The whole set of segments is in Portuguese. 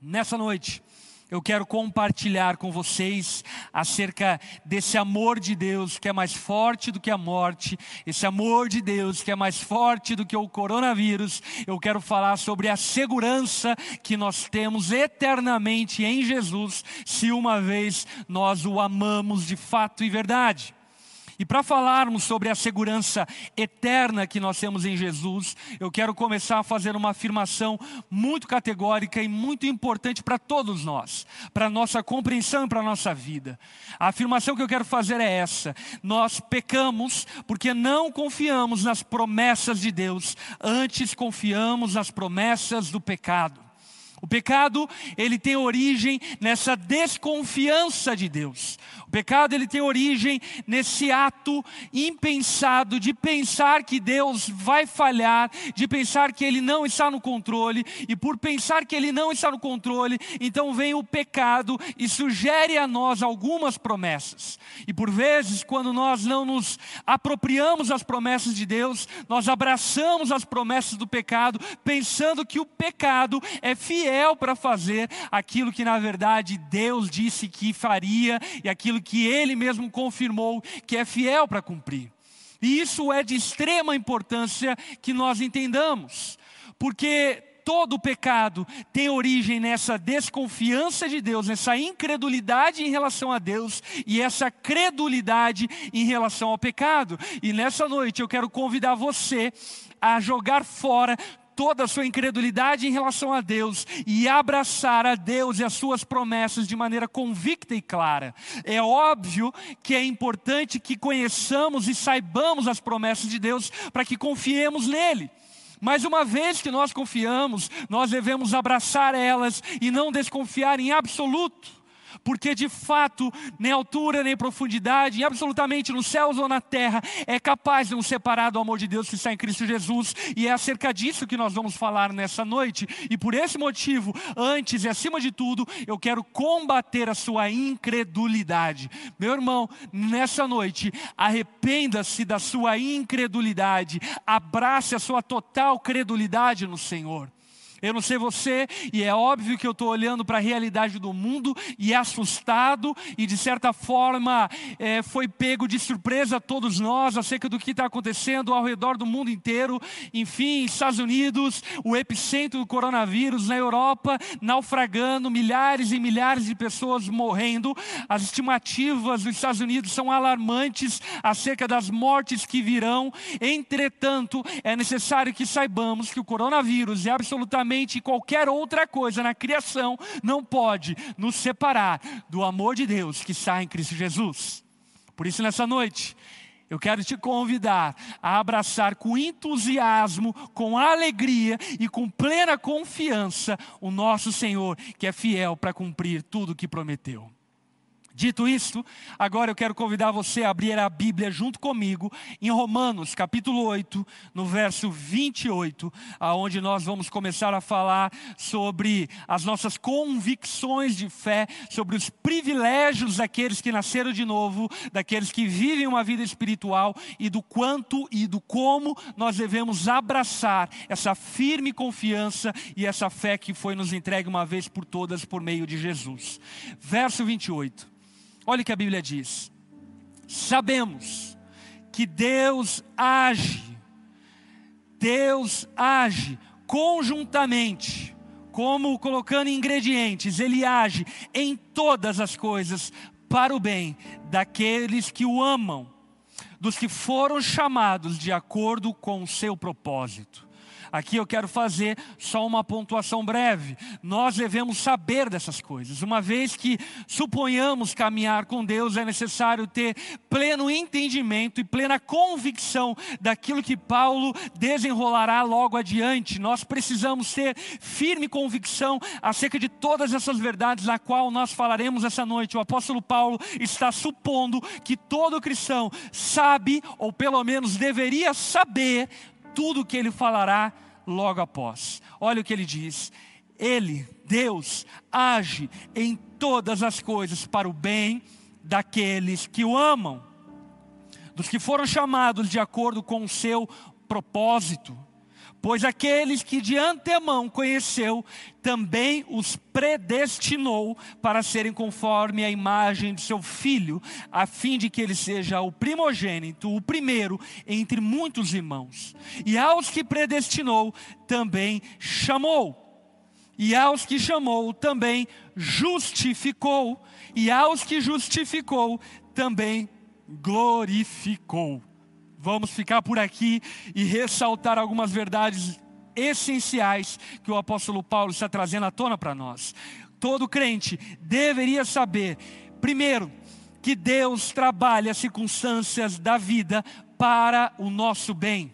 Nessa noite, eu quero compartilhar com vocês acerca desse amor de Deus que é mais forte do que a morte, esse amor de Deus que é mais forte do que o coronavírus. Eu quero falar sobre a segurança que nós temos eternamente em Jesus, se uma vez nós o amamos de fato e verdade. E para falarmos sobre a segurança eterna que nós temos em Jesus, eu quero começar a fazer uma afirmação muito categórica e muito importante para todos nós, para a nossa compreensão e para a nossa vida. A afirmação que eu quero fazer é essa: nós pecamos porque não confiamos nas promessas de Deus, antes confiamos nas promessas do pecado. O pecado, ele tem origem nessa desconfiança de Deus. Pecado, ele tem origem nesse ato impensado de pensar que Deus vai falhar, de pensar que ele não está no controle, e por pensar que ele não está no controle, então vem o pecado e sugere a nós algumas promessas. E por vezes, quando nós não nos apropriamos das promessas de Deus, nós abraçamos as promessas do pecado, pensando que o pecado é fiel para fazer aquilo que na verdade Deus disse que faria e aquilo que Ele mesmo confirmou que é fiel para cumprir. E isso é de extrema importância que nós entendamos, porque todo pecado tem origem nessa desconfiança de Deus, nessa incredulidade em relação a Deus e essa credulidade em relação ao pecado. E nessa noite eu quero convidar você a jogar fora toda a sua incredulidade em relação a Deus e abraçar a Deus e as suas promessas de maneira convicta e clara. É óbvio que é importante que conheçamos e saibamos as promessas de Deus para que confiemos nele. Mas uma vez que nós confiamos, nós devemos abraçar elas e não desconfiar em absoluto porque de fato, nem altura, nem profundidade, absolutamente nos céus ou na terra, é capaz de nos separar do amor de Deus que está em Cristo Jesus, e é acerca disso que nós vamos falar nessa noite, e por esse motivo, antes e acima de tudo, eu quero combater a sua incredulidade. Meu irmão, nessa noite, arrependa-se da sua incredulidade, abrace a sua total credulidade no Senhor. Eu não sei você, e é óbvio que eu estou olhando para a realidade do mundo e é assustado, e de certa forma é, foi pego de surpresa todos nós acerca do que está acontecendo ao redor do mundo inteiro. Enfim, Estados Unidos, o epicentro do coronavírus, na Europa, naufragando, milhares e milhares de pessoas morrendo. As estimativas dos Estados Unidos são alarmantes acerca das mortes que virão. Entretanto, é necessário que saibamos que o coronavírus é absolutamente absolutamente qualquer outra coisa na criação não pode nos separar do amor de Deus que está em Cristo Jesus. Por isso, nessa noite, eu quero te convidar a abraçar com entusiasmo, com alegria e com plena confiança o nosso Senhor, que é fiel para cumprir tudo o que prometeu. Dito isto, agora eu quero convidar você a abrir a Bíblia junto comigo em Romanos, capítulo 8, no verso 28, aonde nós vamos começar a falar sobre as nossas convicções de fé, sobre os privilégios daqueles que nasceram de novo, daqueles que vivem uma vida espiritual e do quanto e do como nós devemos abraçar essa firme confiança e essa fé que foi nos entregue uma vez por todas por meio de Jesus. Verso 28. Olha o que a Bíblia diz. Sabemos que Deus age, Deus age conjuntamente, como colocando ingredientes, Ele age em todas as coisas para o bem daqueles que o amam, dos que foram chamados de acordo com o seu propósito. Aqui eu quero fazer só uma pontuação breve. Nós devemos saber dessas coisas. Uma vez que suponhamos caminhar com Deus, é necessário ter pleno entendimento e plena convicção daquilo que Paulo desenrolará logo adiante. Nós precisamos ter firme convicção acerca de todas essas verdades na qual nós falaremos essa noite. O apóstolo Paulo está supondo que todo cristão sabe, ou pelo menos deveria saber, tudo o que ele falará logo após. Olha o que ele diz: Ele, Deus, age em todas as coisas para o bem daqueles que o amam, dos que foram chamados de acordo com o seu propósito. Pois aqueles que de antemão conheceu, também os predestinou para serem conforme a imagem de seu filho, a fim de que ele seja o primogênito, o primeiro entre muitos irmãos. E aos que predestinou, também chamou. E aos que chamou, também justificou. E aos que justificou, também glorificou. Vamos ficar por aqui e ressaltar algumas verdades essenciais que o apóstolo Paulo está trazendo à tona para nós. Todo crente deveria saber, primeiro, que Deus trabalha as circunstâncias da vida para o nosso bem.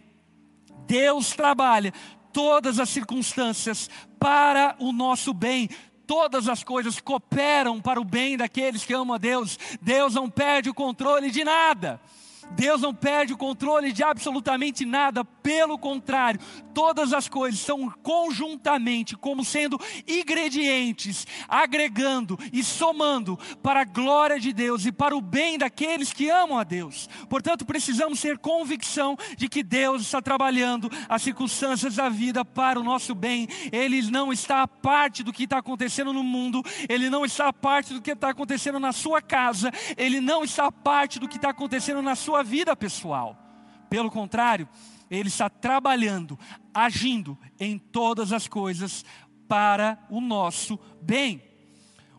Deus trabalha todas as circunstâncias para o nosso bem. Todas as coisas cooperam para o bem daqueles que amam a Deus. Deus não perde o controle de nada. Deus não perde o controle de absolutamente nada, pelo contrário, todas as coisas são conjuntamente, como sendo ingredientes, agregando e somando para a glória de Deus e para o bem daqueles que amam a Deus. Portanto, precisamos ter convicção de que Deus está trabalhando as circunstâncias da vida para o nosso bem. Ele não está a parte do que está acontecendo no mundo, ele não está a parte do que está acontecendo na sua casa, ele não está a parte do que está acontecendo na sua vida pessoal. Pelo contrário, ele está trabalhando, agindo em todas as coisas para o nosso bem.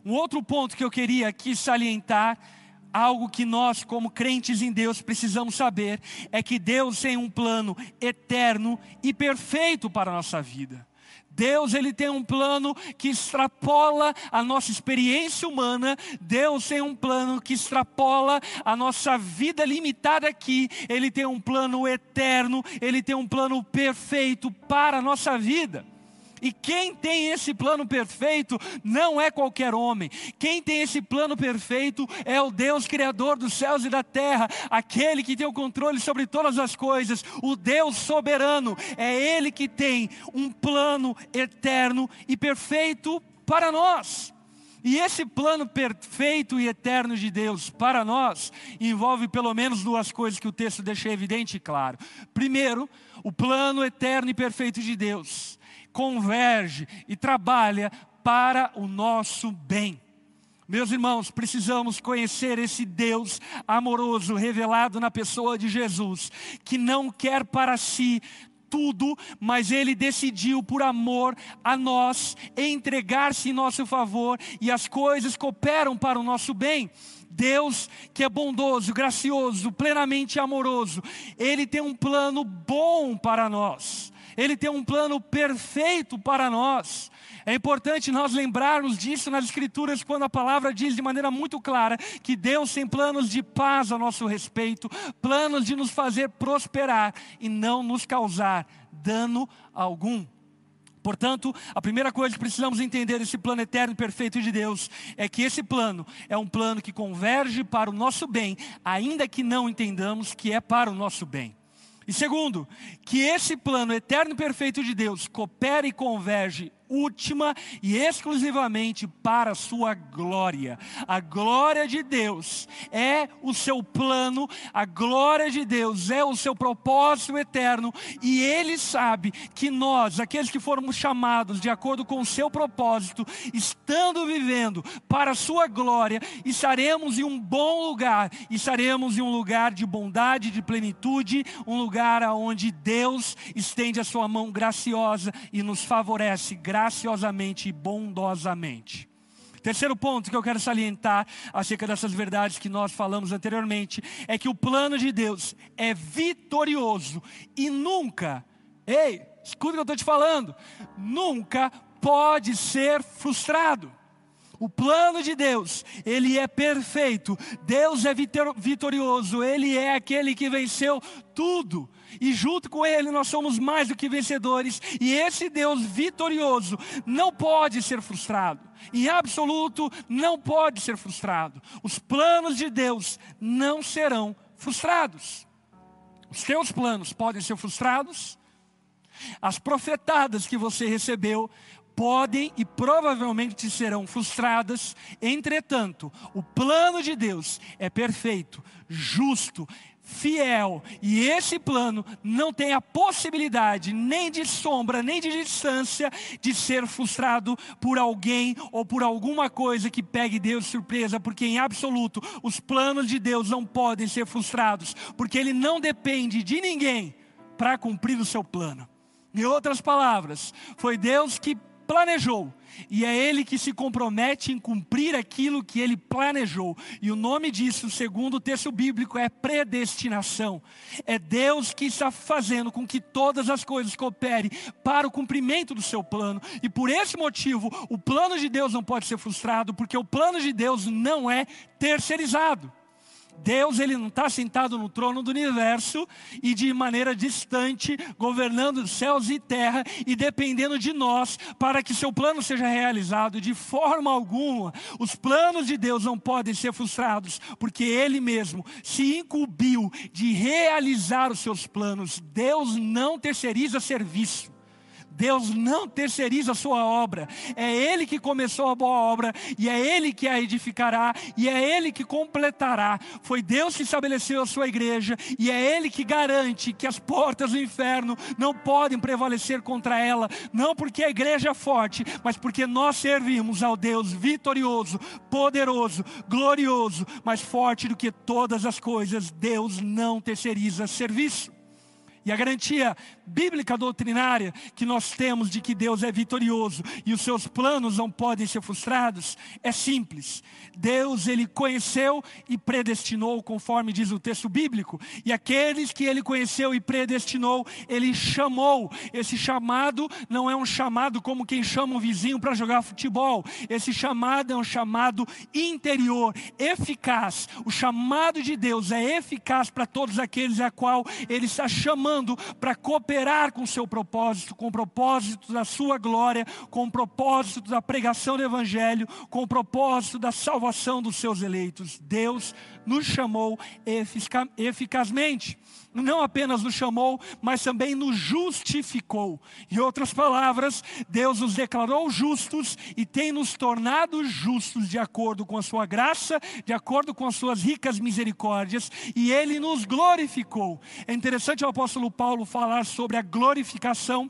Um outro ponto que eu queria aqui salientar, algo que nós, como crentes em Deus, precisamos saber, é que Deus tem um plano eterno e perfeito para a nossa vida. Deus ele tem um plano que extrapola a nossa experiência humana. Deus tem um plano que extrapola a nossa vida limitada aqui. Ele tem um plano eterno, ele tem um plano perfeito para a nossa vida. E quem tem esse plano perfeito não é qualquer homem. Quem tem esse plano perfeito é o Deus Criador dos céus e da terra, aquele que tem o controle sobre todas as coisas, o Deus soberano. É Ele que tem um plano eterno e perfeito para nós. E esse plano perfeito e eterno de Deus para nós envolve pelo menos duas coisas que o texto deixa evidente e claro. Primeiro, o plano eterno e perfeito de Deus converge e trabalha para o nosso bem. Meus irmãos, precisamos conhecer esse Deus amoroso revelado na pessoa de Jesus, que não quer para si tudo, mas ele decidiu por amor a nós entregar-se em nosso favor e as coisas cooperam para o nosso bem. Deus que é bondoso, gracioso, plenamente amoroso, ele tem um plano bom para nós. Ele tem um plano perfeito para nós. É importante nós lembrarmos disso nas Escrituras, quando a palavra diz de maneira muito clara que Deus tem planos de paz a nosso respeito, planos de nos fazer prosperar e não nos causar dano algum. Portanto, a primeira coisa que precisamos entender desse plano eterno e perfeito de Deus é que esse plano é um plano que converge para o nosso bem, ainda que não entendamos que é para o nosso bem. E segundo, que esse plano eterno e perfeito de Deus coopera e converge última e exclusivamente para a sua glória. A glória de Deus é o seu plano, a glória de Deus é o seu propósito eterno, e Ele sabe que nós, aqueles que fomos chamados de acordo com o seu propósito, estando vivendo para a sua glória, estaremos em um bom lugar, estaremos em um lugar de bondade, de plenitude, um lugar onde Deus estende a sua mão graciosa e nos favorece graciosamente e bondosamente. Terceiro ponto que eu quero salientar acerca dessas verdades que nós falamos anteriormente é que o plano de Deus é vitorioso e nunca, ei, escuta o que eu estou te falando, nunca pode ser frustrado. O plano de Deus, ele é perfeito. Deus é vitorioso, ele é aquele que venceu tudo. E junto com ele nós somos mais do que vencedores. E esse Deus vitorioso não pode ser frustrado. Em absoluto, não pode ser frustrado. Os planos de Deus não serão frustrados. Os teus planos podem ser frustrados. As profetadas que você recebeu podem e provavelmente serão frustradas. Entretanto, o plano de Deus é perfeito, justo, fiel. E esse plano não tem a possibilidade, nem de sombra, nem de distância, de ser frustrado por alguém ou por alguma coisa que pegue Deus de surpresa, porque em absoluto os planos de Deus não podem ser frustrados, porque Ele não depende de ninguém para cumprir o seu plano. Em outras palavras, foi Deus que planejou e é Ele que se compromete em cumprir aquilo que Ele planejou. E o nome disso, segundo o texto bíblico, é predestinação. É Deus que está fazendo com que todas as coisas cooperem para o cumprimento do seu plano. E por esse motivo, o plano de Deus não pode ser frustrado, porque o plano de Deus não é terceirizado. Deus ele não está sentado no trono do universo e de maneira distante, governando céus e terra e dependendo de nós para que seu plano seja realizado. De forma alguma, os planos de Deus não podem ser frustrados, porque Ele mesmo se incumbiu de realizar os seus planos. Deus não terceiriza serviço. Deus não terceiriza a sua obra. É Ele que começou a boa obra e é Ele que a edificará e é Ele que completará. Foi Deus que estabeleceu a sua igreja e é Ele que garante que as portas do inferno não podem prevalecer contra ela, não porque a igreja é forte, mas porque nós servimos ao Deus vitorioso, poderoso, glorioso, mais forte do que todas as coisas. Deus não terceiriza serviço. E a garantia bíblica doutrinária que nós temos de que Deus é vitorioso e os seus planos não podem ser frustrados é simples. Deus ele conheceu e predestinou, conforme diz o texto bíblico, e aqueles que ele conheceu e predestinou, ele chamou. Esse chamado não é um chamado como quem chama um vizinho para jogar futebol. Esse chamado é um chamado interior, eficaz. O chamado de Deus é eficaz para todos aqueles a qual ele está chamando para cooperar cooperar com o seu propósito, com o propósito da sua glória, com o propósito da pregação do Evangelho, com o propósito da salvação dos seus eleitos. Deus nos chamou eficazmente. Não apenas nos chamou, mas também nos justificou. Em outras palavras, Deus nos declarou justos e tem nos tornado justos de acordo com a sua graça, de acordo com as suas ricas misericórdias, e Ele nos glorificou. É interessante o apóstolo Paulo falar sobre a glorificação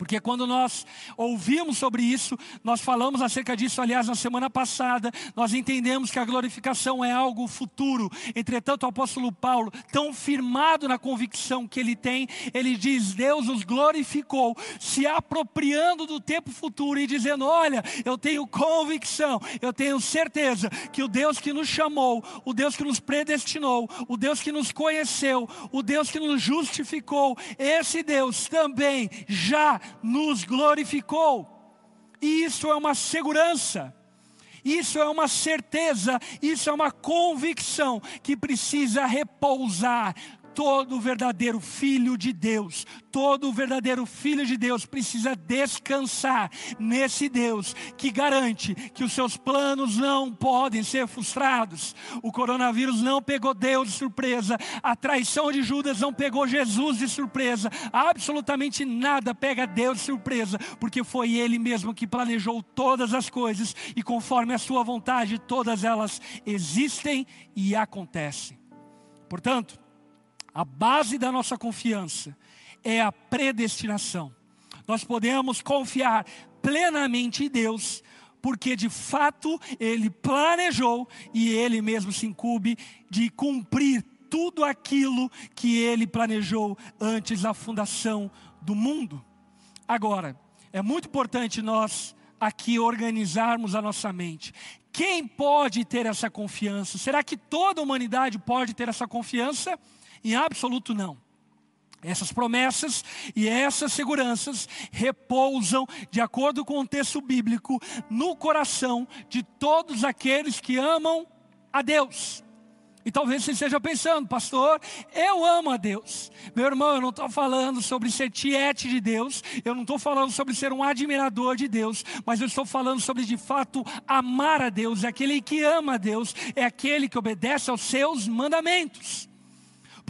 porque quando nós ouvimos sobre isso, nós falamos acerca disso, aliás, na semana passada, nós entendemos que a glorificação é algo futuro. Entretanto, o apóstolo Paulo, tão firmado na convicção que ele tem, ele diz: Deus os glorificou, se apropriando do tempo futuro e dizendo: Olha, eu tenho convicção, eu tenho certeza que o Deus que nos chamou, o Deus que nos predestinou, o Deus que nos conheceu, o Deus que nos justificou, esse Deus também já nos glorificou. E isso é uma segurança, isso é uma certeza, isso é uma convicção que precisa repousar todo verdadeiro filho de Deus, todo verdadeiro filho de Deus precisa descansar nesse Deus que garante que os seus planos não podem ser frustrados. O coronavírus não pegou Deus de surpresa, a traição de Judas não pegou Jesus de surpresa, absolutamente nada pega Deus de surpresa, porque foi Ele mesmo que planejou todas as coisas e conforme a Sua vontade, todas elas existem e acontecem. Portanto, a base da nossa confiança é a predestinação. Nós podemos confiar plenamente em Deus, porque de fato Ele planejou e Ele mesmo se incube de cumprir tudo aquilo que Ele planejou antes da fundação do mundo. Agora, é muito importante nós aqui organizarmos a nossa mente. Quem pode ter essa confiança? Será que toda a humanidade pode ter essa confiança? Em absoluto não. Essas promessas e essas seguranças repousam, de acordo com o texto bíblico, no coração de todos aqueles que amam a Deus. E talvez você esteja pensando, pastor, eu amo a Deus. Meu irmão, eu não estou falando sobre ser tiete de Deus, eu não estou falando sobre ser um admirador de Deus, mas eu estou falando sobre de fato amar a Deus. É aquele que ama a Deus, é aquele que obedece aos seus mandamentos.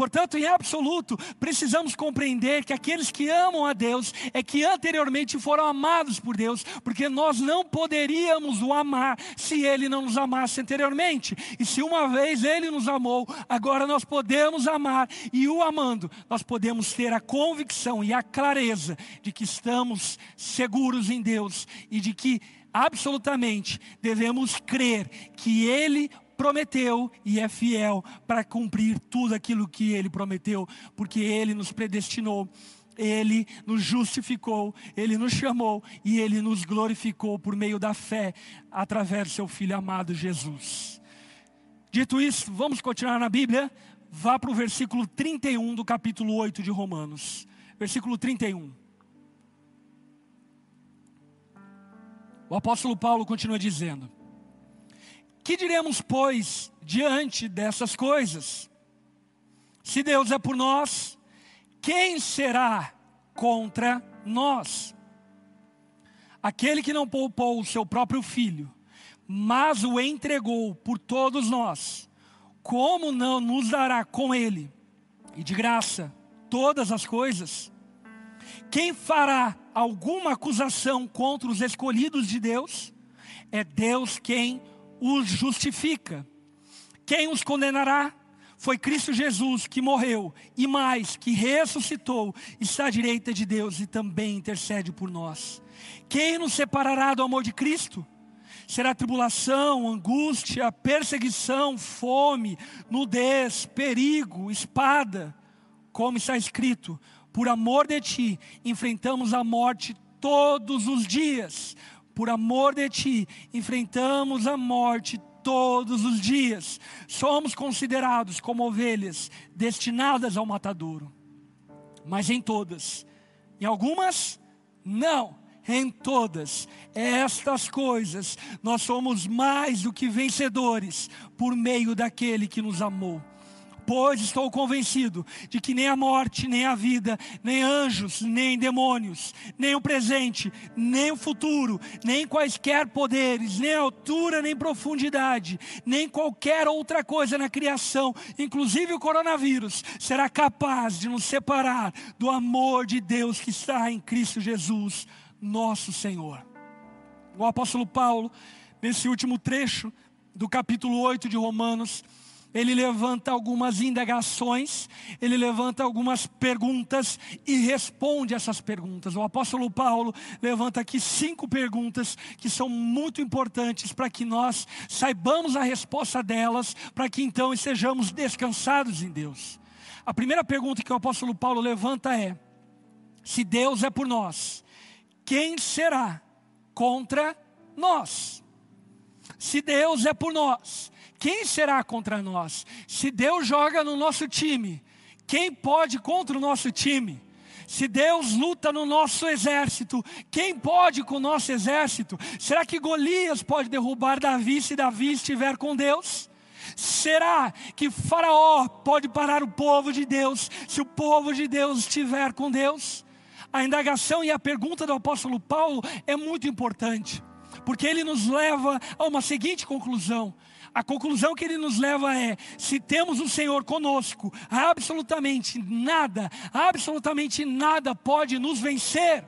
Portanto, em absoluto, precisamos compreender que aqueles que amam a Deus é que anteriormente foram amados por Deus, porque nós não poderíamos o amar se ele não nos amasse anteriormente. E se uma vez ele nos amou, agora nós podemos amar e o amando, nós podemos ter a convicção e a clareza de que estamos seguros em Deus e de que absolutamente devemos crer que Ele prometeu e é fiel para cumprir tudo aquilo que Ele prometeu, porque Ele nos predestinou. Ele nos justificou, Ele nos chamou e Ele nos glorificou por meio da fé, através do Seu Filho amado Jesus. Dito isso, vamos continuar na Bíblia. Vá para o versículo 31 do capítulo 8 de Romanos. Versículo 31. O apóstolo Paulo continua dizendo: Que diremos, pois, diante dessas coisas? Se Deus é por nós, quem será contra nós? Aquele que não poupou o seu próprio filho, mas o entregou por todos nós, como não nos dará com ele, e de graça, todas as coisas? Quem fará alguma acusação contra os escolhidos de Deus? É Deus quem os justifica. Quem os condenará? Foi Cristo Jesus que morreu e mais, que ressuscitou, está à direita de Deus e também intercede por nós. Quem nos separará do amor de Cristo? Será tribulação, angústia, perseguição, fome, nudez, perigo, espada, como está escrito: por amor de ti, enfrentamos a morte todos os dias. Por amor de ti, enfrentamos a morte todos os dias. Somos considerados como ovelhas destinadas ao matadouro. Mas em todas, em algumas, não. Em todas estas coisas, nós somos mais do que vencedores por meio daquele que nos amou pois estou convencido de que nem a morte, nem a vida, nem anjos, nem demônios, nem o presente, nem o futuro, nem quaisquer poderes, nem altura, nem profundidade, nem qualquer outra coisa na criação, inclusive o coronavírus, será capaz de nos separar do amor de Deus que está em Cristo Jesus, nosso Senhor. O apóstolo Paulo, nesse último trecho do capítulo 8 de Romanos, ele levanta algumas indagações, ele levanta algumas perguntas e responde essas perguntas. O apóstolo Paulo levanta aqui cinco perguntas que são muito importantes para que nós saibamos a resposta delas, para que então estejamos descansados em Deus. A primeira pergunta que o apóstolo Paulo levanta é: se Deus é por nós, quem será contra nós? Se Deus é por nós, quem será contra nós? Se Deus joga no nosso time, quem pode contra o nosso time? Se Deus luta no nosso exército, quem pode com o nosso exército? Será que Golias pode derrubar Davi se Davi estiver com Deus? Será que Faraó pode parar o povo de Deus se o povo de Deus estiver com Deus? A indagação e a pergunta do apóstolo Paulo é muito importante, porque ele nos leva a uma seguinte conclusão: a conclusão que ele nos leva é: se temos o Senhor conosco, absolutamente nada, absolutamente nada pode nos vencer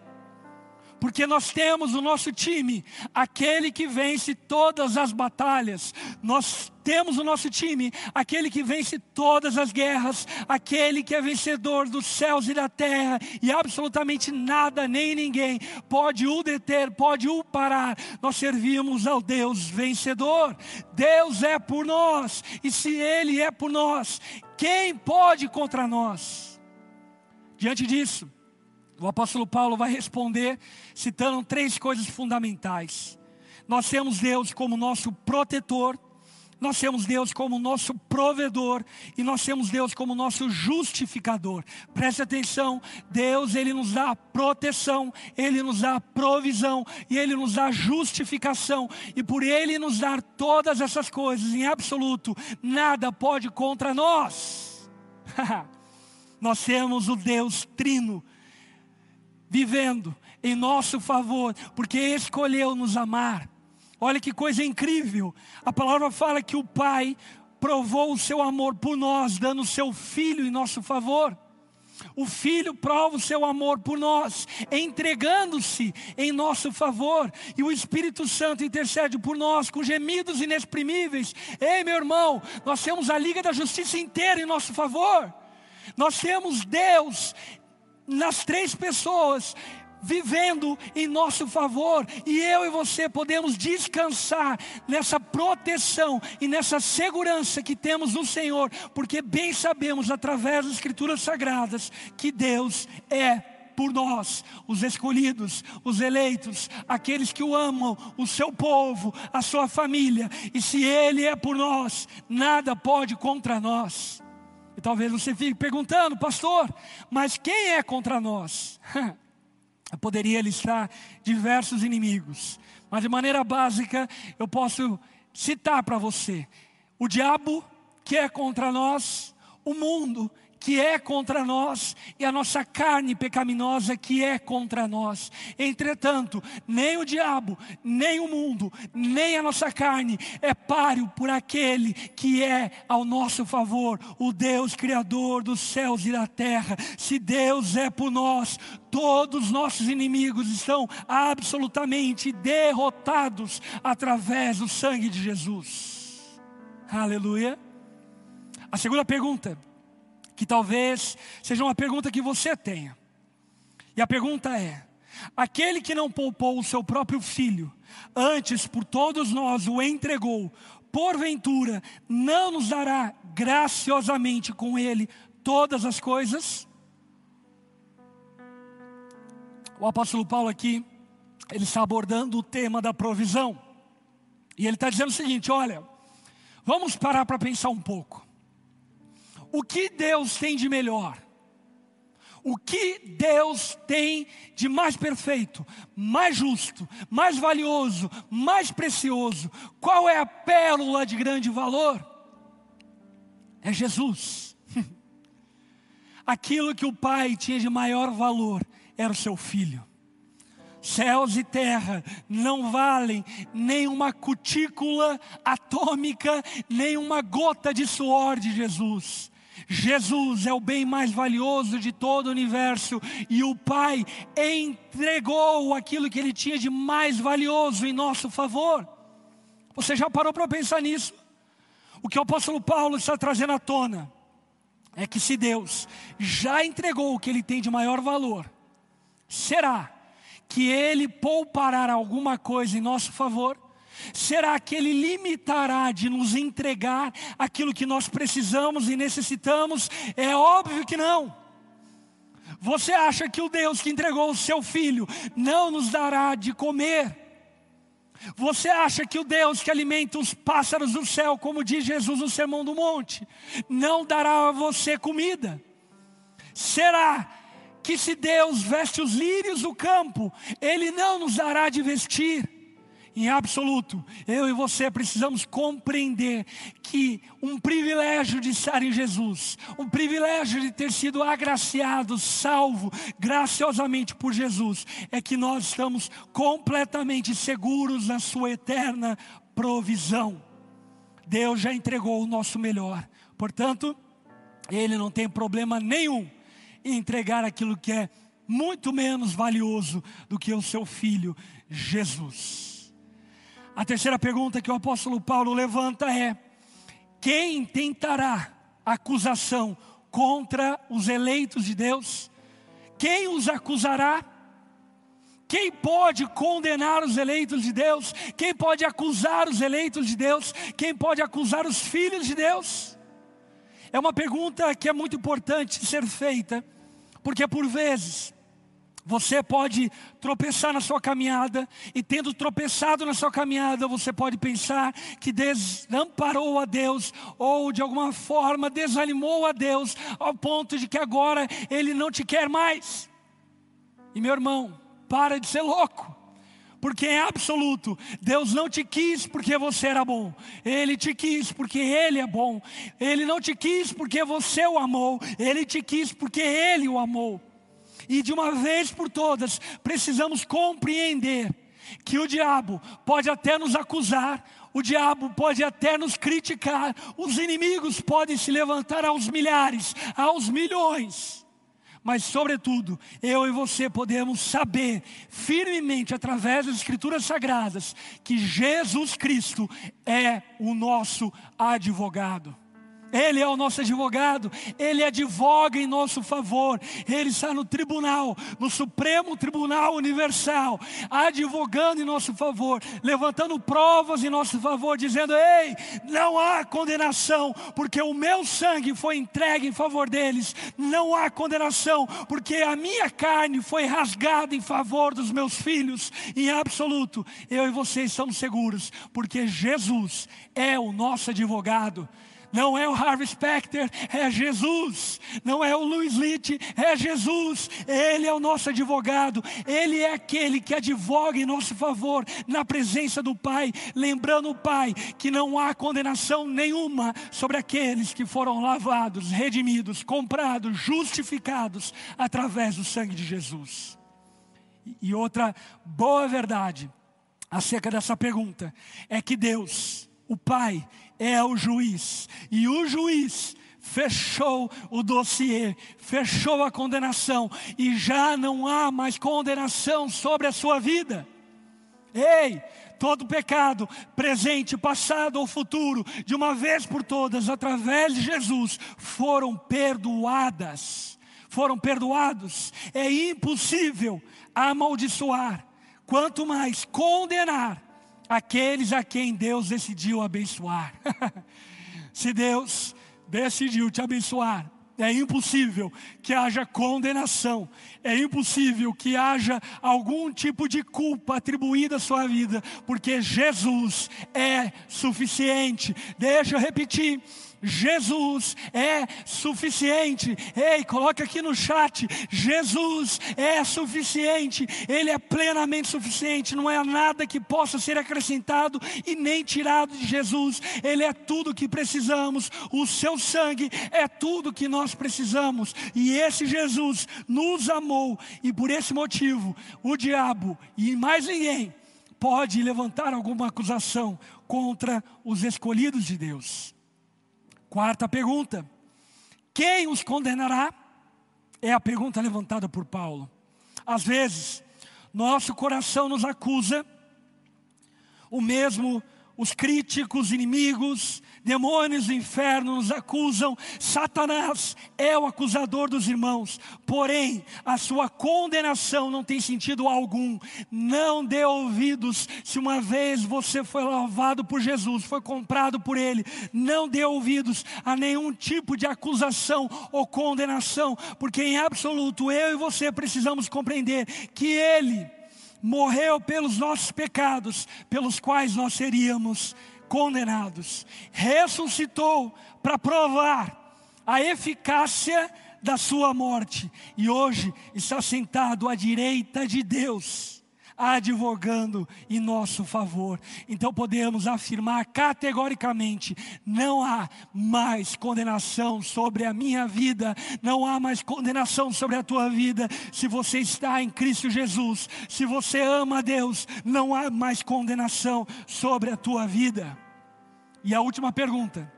porque nós temos o nosso time, aquele que vence todas as batalhas. Nós temos o nosso time, aquele que vence todas as guerras, aquele que é vencedor dos céus e da terra, e absolutamente nada nem ninguém pode o deter, pode o parar. Nós servimos ao Deus vencedor. Deus é por nós, e se Ele é por nós, quem pode contra nós? Diante disso, o apóstolo Paulo vai responder citando três coisas fundamentais. Nós temos Deus como nosso protetor, nós temos Deus como nosso provedor e nós temos Deus como nosso justificador. Preste atenção, Deus ele nos dá proteção, ele nos dá provisão e ele nos dá justificação. E por ele nos dar todas essas coisas em absoluto, nada pode contra nós. nós temos o Deus trino vivendo em nosso favor, porque escolheu nos amar. Olha que coisa incrível. A palavra fala que o Pai provou o seu amor por nós, dando o seu filho em nosso favor. O Filho prova o seu amor por nós, entregando-se em nosso favor, e o Espírito Santo intercede por nós com gemidos inexprimíveis. Ei, meu irmão, nós temos a Liga da Justiça inteira em nosso favor, nós temos Deus nas três pessoas vivendo em nosso favor, e eu e você podemos descansar nessa proteção e nessa segurança que temos no Senhor, porque bem sabemos através das Escrituras Sagradas que Deus é por nós, os escolhidos, os eleitos, aqueles que o amam, o seu povo, a sua família, e se Ele é por nós, nada pode contra nós. E talvez você fique perguntando, pastor, mas quem é contra nós? Eu poderia listar diversos inimigos, mas de maneira básica eu posso citar para você: o diabo que é contra nós, o mundo que é contra nós e a nossa carne pecaminosa que é contra nós. Entretanto, nem o diabo, nem o mundo, nem a nossa carne é páreo por aquele que é ao nosso favor, o Deus Criador dos céus e da terra. Se Deus é por nós, todos os nossos inimigos estão absolutamente derrotados através do sangue de Jesus. Aleluia. A segunda pergunta que talvez seja uma pergunta que você tenha. E a pergunta é: aquele que não poupou o seu próprio filho, antes por todos nós o entregou, porventura não nos dará graciosamente com ele todas as coisas? O apóstolo Paulo aqui, ele está abordando o tema da provisão. E ele está dizendo o seguinte: olha, vamos parar para pensar um pouco o que Deus tem de melhor? O que Deus tem de mais perfeito, mais justo, mais valioso, mais precioso? Qual é a pérola de grande valor? É Jesus. Aquilo que o Pai tinha de maior valor era o seu filho. Céus e terra não valem nem uma cutícula atômica, nem uma gota de suor de Jesus. Jesus é o bem mais valioso de todo o universo e o Pai entregou aquilo que ele tinha de mais valioso em nosso favor. Você já parou para pensar nisso? O que o apóstolo Paulo está trazendo à tona é que se Deus já entregou o que ele tem de maior valor, será que ele poupará alguma coisa em nosso favor? Será que Ele limitará de nos entregar aquilo que nós precisamos e necessitamos? É óbvio que não. Você acha que o Deus que entregou o seu filho não nos dará de comer? Você acha que o Deus que alimenta os pássaros do céu, como diz Jesus no Sermão do Monte, não dará a você comida? Será que se Deus veste os lírios do campo, Ele não nos dará de vestir? Em absoluto, eu e você precisamos compreender que um privilégio de estar em Jesus, um privilégio de ter sido agraciado, salvo graciosamente por Jesus, é que nós estamos completamente seguros na Sua eterna provisão. Deus já entregou o nosso melhor, portanto, Ele não tem problema nenhum em entregar aquilo que é muito menos valioso do que o seu filho Jesus. A terceira pergunta que o apóstolo Paulo levanta é: quem tentará acusação contra os eleitos de Deus? Quem os acusará? Quem pode condenar os eleitos de Deus? Quem pode acusar os eleitos de Deus? Quem pode acusar os filhos de Deus? É uma pergunta que é muito importante ser feita, porque por vezes você pode tropeçar na sua caminhada, e tendo tropeçado na sua caminhada, você pode pensar que desamparou a Deus, ou de alguma forma desanimou a Deus, ao ponto de que agora Ele não te quer mais. E meu irmão, para de ser louco, porque é absoluto, Deus não te quis porque você era bom, Ele te quis porque Ele é bom, Ele não te quis porque você o amou, Ele te quis porque Ele o amou. E de uma vez por todas, precisamos compreender que o diabo pode até nos acusar, o diabo pode até nos criticar, os inimigos podem se levantar aos milhares, aos milhões. Mas, sobretudo, eu e você podemos saber firmemente, através das Escrituras Sagradas, que Jesus Cristo é o nosso advogado. Ele é o nosso advogado, ele advoga em nosso favor, ele está no tribunal, no Supremo Tribunal Universal, advogando em nosso favor, levantando provas em nosso favor, dizendo: Ei, não há condenação, porque o meu sangue foi entregue em favor deles, não há condenação, porque a minha carne foi rasgada em favor dos meus filhos, em absoluto, eu e você estamos seguros, porque Jesus é o nosso advogado não é o Harvey Specter, é Jesus, não é o Louis Litt, é Jesus, Ele é o nosso advogado, Ele é aquele que advoga em nosso favor na presença do Pai, lembrando o Pai que não há condenação nenhuma sobre aqueles que foram lavados, redimidos, comprados, justificados através do sangue de Jesus. E outra boa verdade acerca dessa pergunta é que Deus, o Pai, é o juiz, e o juiz fechou o dossiê, fechou a condenação, e já não há mais condenação sobre a sua vida. Ei, todo pecado, presente, passado ou futuro, de uma vez por todas, através de Jesus, foram perdoadas. Foram perdoados. É impossível amaldiçoar, quanto mais condenar aqueles a quem Deus decidiu abençoar. Se Deus decidiu te abençoar, é impossível que haja condenação, é impossível que haja algum tipo de culpa atribuída à sua vida, porque Jesus é suficiente. Deixa eu repetir Jesus é suficiente. Ei, coloca aqui no chat: Jesus é suficiente, Ele é plenamente suficiente. Não é nada que possa ser acrescentado e nem tirado de Jesus. Ele é tudo que precisamos. O seu sangue é tudo que nós precisamos. E esse Jesus nos amou, e por esse motivo, o diabo e mais ninguém pode levantar alguma acusação contra os escolhidos de Deus. Quarta pergunta: quem os condenará? É a pergunta levantada por Paulo. Às vezes, nosso coração nos acusa, o mesmo os críticos, inimigos, demônios do inferno nos acusam. Satanás é o acusador dos irmãos, porém, a sua condenação não tem sentido algum. Não dê ouvidos se uma vez você foi lavado por Jesus, foi comprado por Ele. Não dê ouvidos a nenhum tipo de acusação ou condenação, porque em absoluto eu e você precisamos compreender que Ele morreu pelos nossos pecados, pelos quais nós seríamos condenados. Ressuscitou para provar a eficácia da sua morte e hoje está sentado à direita de Deus advogando em nosso favor. Então podemos afirmar categoricamente: não há mais condenação sobre a minha vida, não há mais condenação sobre a tua vida. Se você está em Cristo Jesus, se você ama a Deus, não há mais condenação sobre a tua vida. E a última pergunta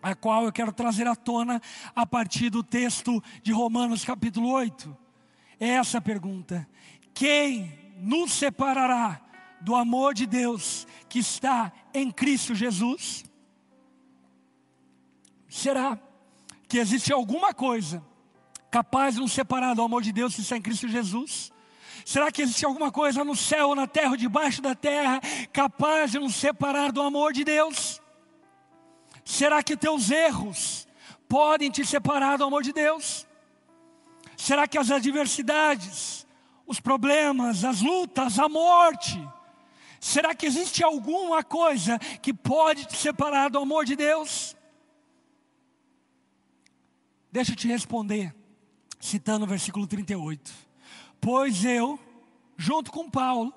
a qual eu quero trazer à tona a partir do texto de Romanos capítulo 8. É essa pergunta: quem nos separará do amor de Deus que está em Cristo Jesus? Será que existe alguma coisa capaz de nos separar do amor de Deus que está em Cristo Jesus? Será que existe alguma coisa no céu, na terra ou debaixo da terra capaz de nos separar do amor de Deus? Será que teus erros podem te separar do amor de Deus? Será que as adversidades, os problemas, as lutas, a morte. Será que existe alguma coisa que pode te separar do amor de Deus? Deixa eu te responder, citando o versículo 38. Pois eu, junto com Paulo,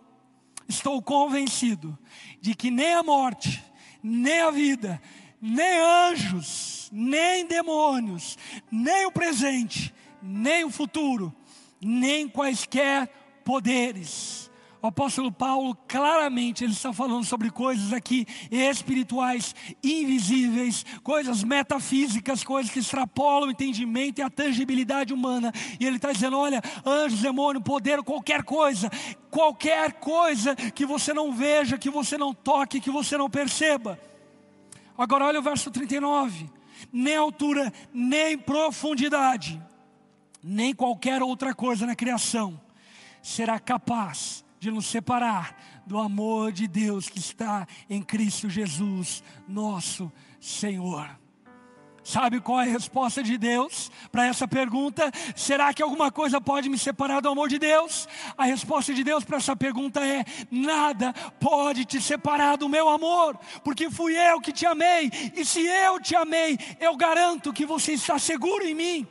estou convencido de que nem a morte, nem a vida, nem anjos, nem demônios, nem o presente, nem o futuro, nem quaisquer poderes, O apóstolo Paulo, claramente, ele está falando sobre coisas aqui espirituais, invisíveis, coisas metafísicas, coisas que extrapolam o entendimento e a tangibilidade humana. E ele está dizendo: olha, anjos, demônio, poder, qualquer coisa, qualquer coisa que você não veja, que você não toque, que você não perceba. Agora, olha o verso 39: nem altura, nem profundidade, nem qualquer outra coisa na criação será capaz de nos separar do amor de Deus que está em Cristo Jesus, nosso Senhor. Sabe qual é a resposta de Deus para essa pergunta? Será que alguma coisa pode me separar do amor de Deus? A resposta de Deus para essa pergunta é: nada pode te separar do meu amor, porque fui eu que te amei, e se eu te amei, eu garanto que você está seguro em mim,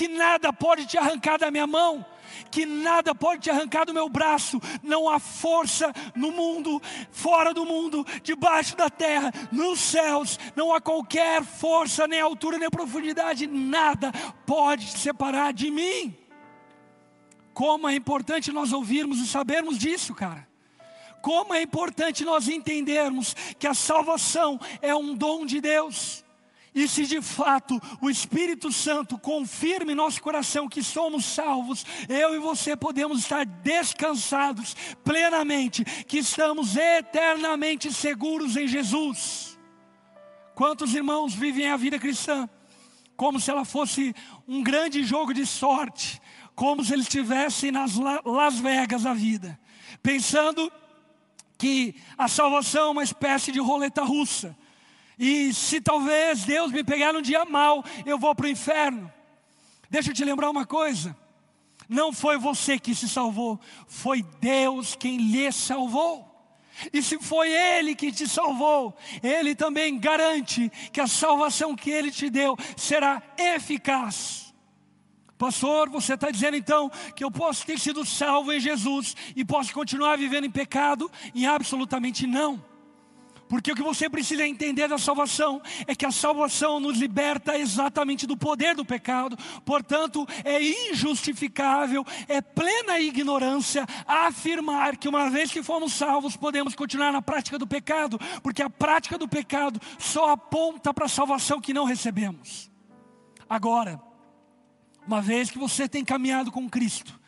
que nada pode te arrancar da minha mão que nada pode te arrancar do meu braço, não há força no mundo, fora do mundo, debaixo da terra, nos céus, não há qualquer força, nem altura, nem profundidade, nada pode te separar de mim. Como é importante nós ouvirmos e sabermos disso, cara. Como é importante nós entendermos que a salvação é um dom de Deus. E se de fato o Espírito Santo confirma em nosso coração que somos salvos, eu e você podemos estar descansados plenamente, que estamos eternamente seguros em Jesus. Quantos irmãos vivem a vida cristã como se ela fosse um grande jogo de sorte, como se eles estivessem nas Las Vegas a vida, pensando que a salvação é uma espécie de roleta russa e se talvez Deus me pegar num dia mal, eu vou para o inferno. Deixa eu te lembrar uma coisa: não foi você que se salvou, foi Deus quem lhe salvou. E se foi Ele que te salvou, Ele também garante que a salvação que Ele te deu será eficaz. Pastor, você está dizendo então que eu posso ter sido salvo em Jesus e posso continuar vivendo em pecado? E absolutamente não. Porque o que você precisa entender da salvação é que a salvação nos liberta exatamente do poder do pecado, portanto, é injustificável, é plena ignorância afirmar que uma vez que fomos salvos, podemos continuar na prática do pecado, porque a prática do pecado só aponta para a salvação que não recebemos. Agora, uma vez que você tem caminhado com Cristo,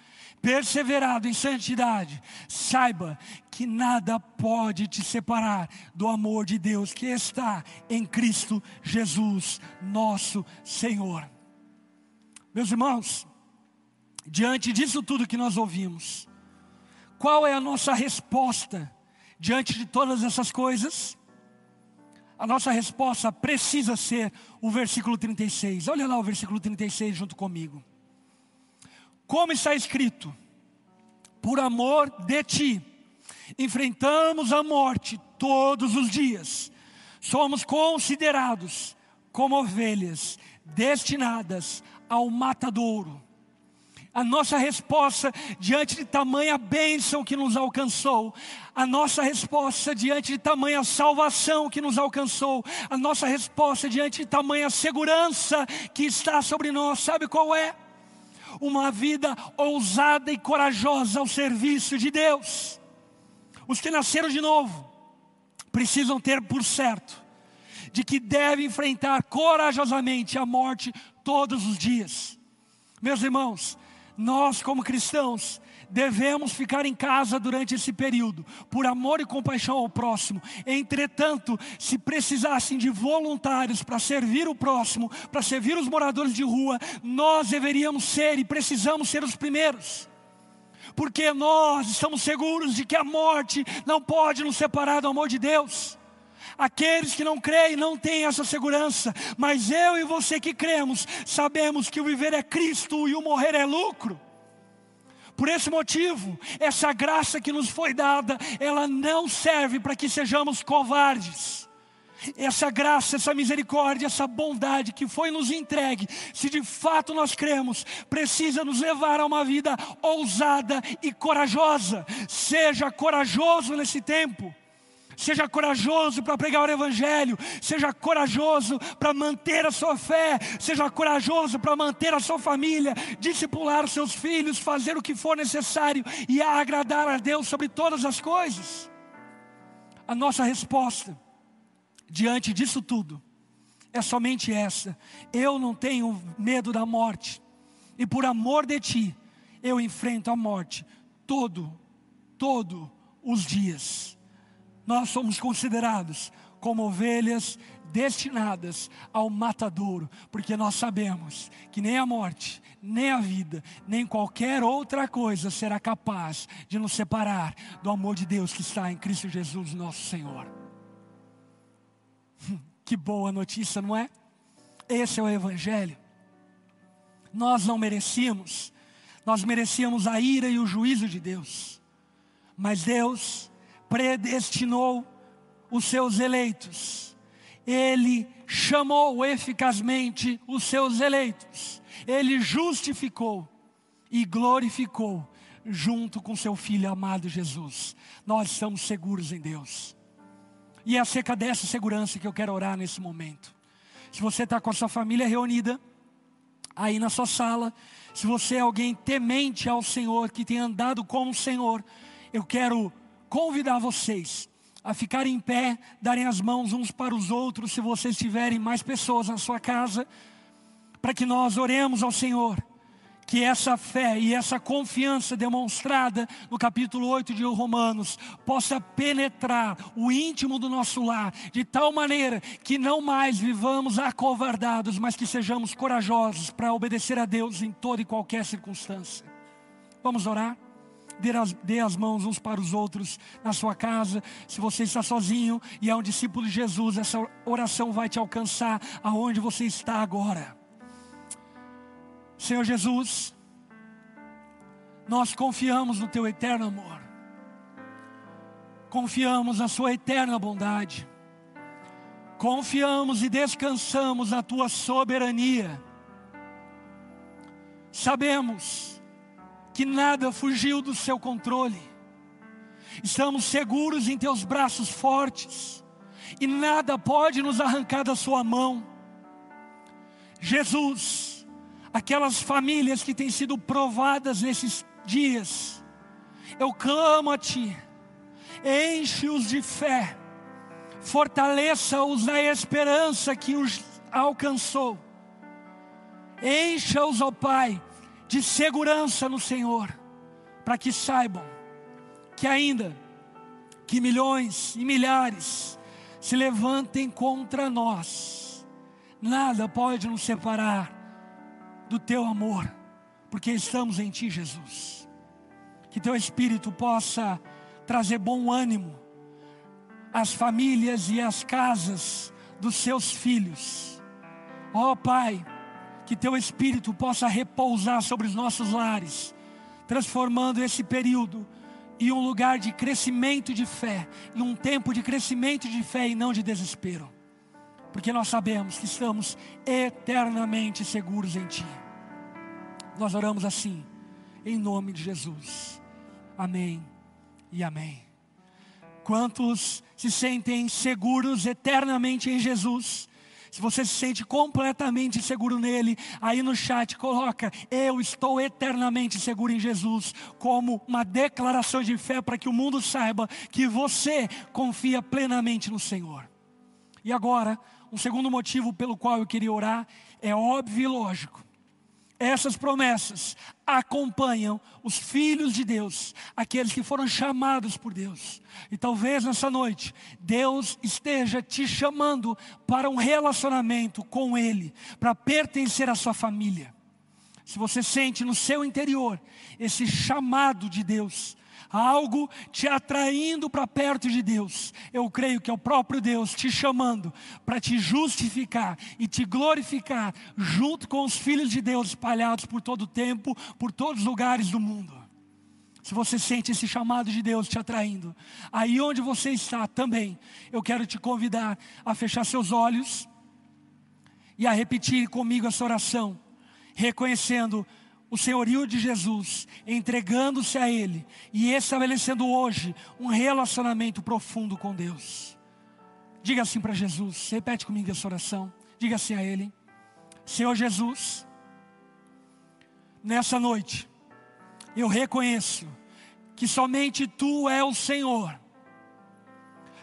perseverado em santidade, saiba que nada pode te separar do amor de Deus que está em Cristo Jesus, nosso Senhor. Meus irmãos, diante disso tudo que nós ouvimos, qual é a nossa resposta diante de todas essas coisas? A nossa resposta precisa ser o versículo 36. Olha lá o versículo 36 junto comigo. Como está escrito: por amor de ti, enfrentamos a morte todos os dias, somos considerados como ovelhas destinadas ao matadouro. A nossa resposta diante de tamanha bênção que nos alcançou, a nossa resposta diante de tamanha salvação que nos alcançou, a nossa resposta diante de tamanha segurança que está sobre nós, sabe qual é? Uma vida ousada e corajosa ao serviço de Deus. Os que nasceram de novo precisam ter por certo de que devem enfrentar corajosamente a morte todos os dias. Meus irmãos, nós como cristãos devemos ficar em casa durante esse período, por amor e compaixão ao próximo. Entretanto, se precisassem de voluntários para servir o próximo, para servir os moradores de rua, nós deveríamos ser e precisamos ser os primeiros. Porque nós estamos seguros de que a morte não pode nos separar do amor de Deus. Aqueles que não creem não têm essa segurança, mas eu e você que cremos, sabemos que o viver é Cristo e o morrer é lucro. Por esse motivo, essa graça que nos foi dada, ela não serve para que sejamos covardes. Essa graça, essa misericórdia, essa bondade que foi nos entregue, se de fato nós cremos, precisa nos levar a uma vida ousada e corajosa. Seja corajoso nesse tempo. Seja corajoso para pregar o Evangelho, seja corajoso para manter a sua fé, seja corajoso para manter a sua família, discipular seus filhos, fazer o que for necessário e agradar a Deus sobre todas as coisas. A nossa resposta diante disso tudo é somente essa: eu não tenho medo da morte, e por amor de Ti, eu enfrento a morte todo, todo os dias nós somos considerados como ovelhas destinadas ao matadouro, porque nós sabemos que nem a morte, nem a vida, nem qualquer outra coisa será capaz de nos separar do amor de Deus que está em Cristo Jesus, nosso Senhor. Que boa notícia, não é? Esse é o Evangelho. Nós não merecíamos, nós merecíamos a ira e o juízo de Deus, mas Deus predestinou os seus eleitos, ele chamou eficazmente os seus eleitos, ele justificou e glorificou junto com seu filho amado Jesus. Nós estamos seguros em Deus. E é acerca dessa segurança que eu quero orar nesse momento. Se você está com a sua família reunida, aí na sua sala, se você é alguém temente ao Senhor, que tem andado com o Senhor, eu quero convidar vocês a ficarem em pé, darem as mãos uns para os outros, se vocês tiverem mais pessoas na sua casa, para que nós oremos ao Senhor. Que essa fé e essa confiança demonstrada no capítulo 8 de Romanos possa penetrar o íntimo do nosso lar, de tal maneira que não mais vivamos acovardados, mas que sejamos corajosos para obedecer a Deus em toda e qualquer circunstância. Vamos orar? Dê as, dê as mãos uns para os outros na sua casa. Se você está sozinho e é um discípulo de Jesus, essa oração vai te alcançar aonde você está agora. Senhor Jesus, nós confiamos no Teu eterno amor, confiamos na Sua eterna bondade, confiamos e descansamos na Tua soberania. Sabemos que nada fugiu do seu controle. Estamos seguros em teus braços fortes e nada pode nos arrancar da sua mão. Jesus, aquelas famílias que têm sido provadas nesses dias, eu clamo a Ti, enche-os de fé, fortaleça-os na esperança que os alcançou, encha-os, ó Pai, de segurança no Senhor, para que saibam que ainda que milhões e milhares se levantem contra nós, nada pode nos separar do teu amor, porque estamos em ti, Jesus. Que teu espírito possa trazer bom ânimo às famílias e às casas dos seus filhos. Ó oh, Pai, que teu Espírito possa repousar sobre os nossos lares, transformando esse período em um lugar de crescimento de fé, em um tempo de crescimento de fé e não de desespero, porque nós sabemos que estamos eternamente seguros em Ti. Nós oramos assim, em nome de Jesus. Amém e amém. Quantos se sentem seguros eternamente em Jesus? Se você se sente completamente seguro nele, aí no chat coloca: Eu estou eternamente seguro em Jesus, como uma declaração de fé para que o mundo saiba que você confia plenamente no Senhor. E agora, um segundo motivo pelo qual eu queria orar é óbvio e lógico essas promessas acompanham os filhos de Deus, aqueles que foram chamados por Deus. E talvez nessa noite, Deus esteja te chamando para um relacionamento com Ele, para pertencer à sua família. Se você sente no seu interior esse chamado de Deus, algo te atraindo para perto de Deus. Eu creio que é o próprio Deus te chamando para te justificar e te glorificar junto com os filhos de Deus espalhados por todo o tempo, por todos os lugares do mundo. Se você sente esse chamado de Deus te atraindo, aí onde você está também, eu quero te convidar a fechar seus olhos e a repetir comigo essa oração, reconhecendo o senhorio de Jesus, entregando-se a Ele e estabelecendo hoje um relacionamento profundo com Deus. Diga assim para Jesus, repete comigo essa oração. Diga assim a Ele: Senhor Jesus, nessa noite, eu reconheço que somente Tu é o Senhor,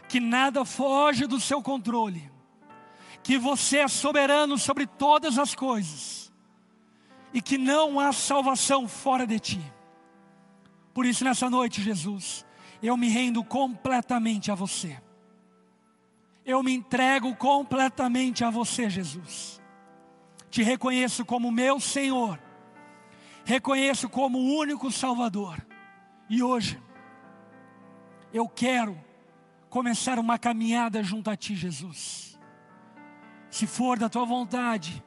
que nada foge do Seu controle, que Você é soberano sobre todas as coisas e que não há salvação fora de ti. Por isso, nessa noite, Jesus, eu me rendo completamente a você. Eu me entrego completamente a você, Jesus. Te reconheço como meu Senhor, reconheço como o único Salvador. E hoje, eu quero começar uma caminhada junto a Ti, Jesus. Se for da Tua vontade,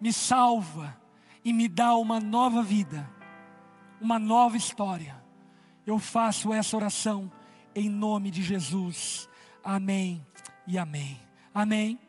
me salva e me dá uma nova vida, uma nova história. Eu faço essa oração em nome de Jesus. Amém e amém. Amém.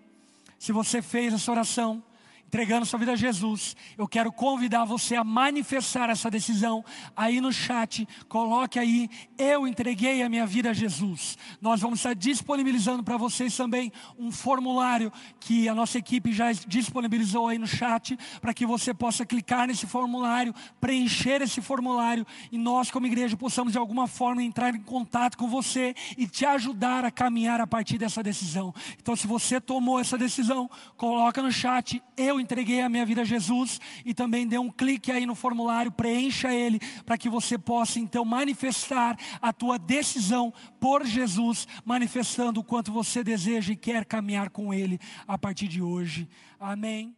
Se você fez essa oração, entregando sua vida a Jesus, eu quero convidar você a manifestar essa decisão aí no chat. Coloque aí, eu entreguei a minha vida a Jesus. Nós vamos estar disponibilizando para vocês também um formulário que a nossa equipe já disponibilizou aí no chat, para que você possa clicar nesse formulário, preencher esse formulário e nós, como igreja, possamos de alguma forma entrar em contato com você e te ajudar a caminhar a partir dessa decisão. Então, se você tomou essa decisão, coloca no chat, eu eu entreguei a minha vida a Jesus e também dê um clique aí no formulário, preencha ele, para que você possa então manifestar a tua decisão por Jesus, manifestando o quanto você deseja e quer caminhar com Ele a partir de hoje. Amém.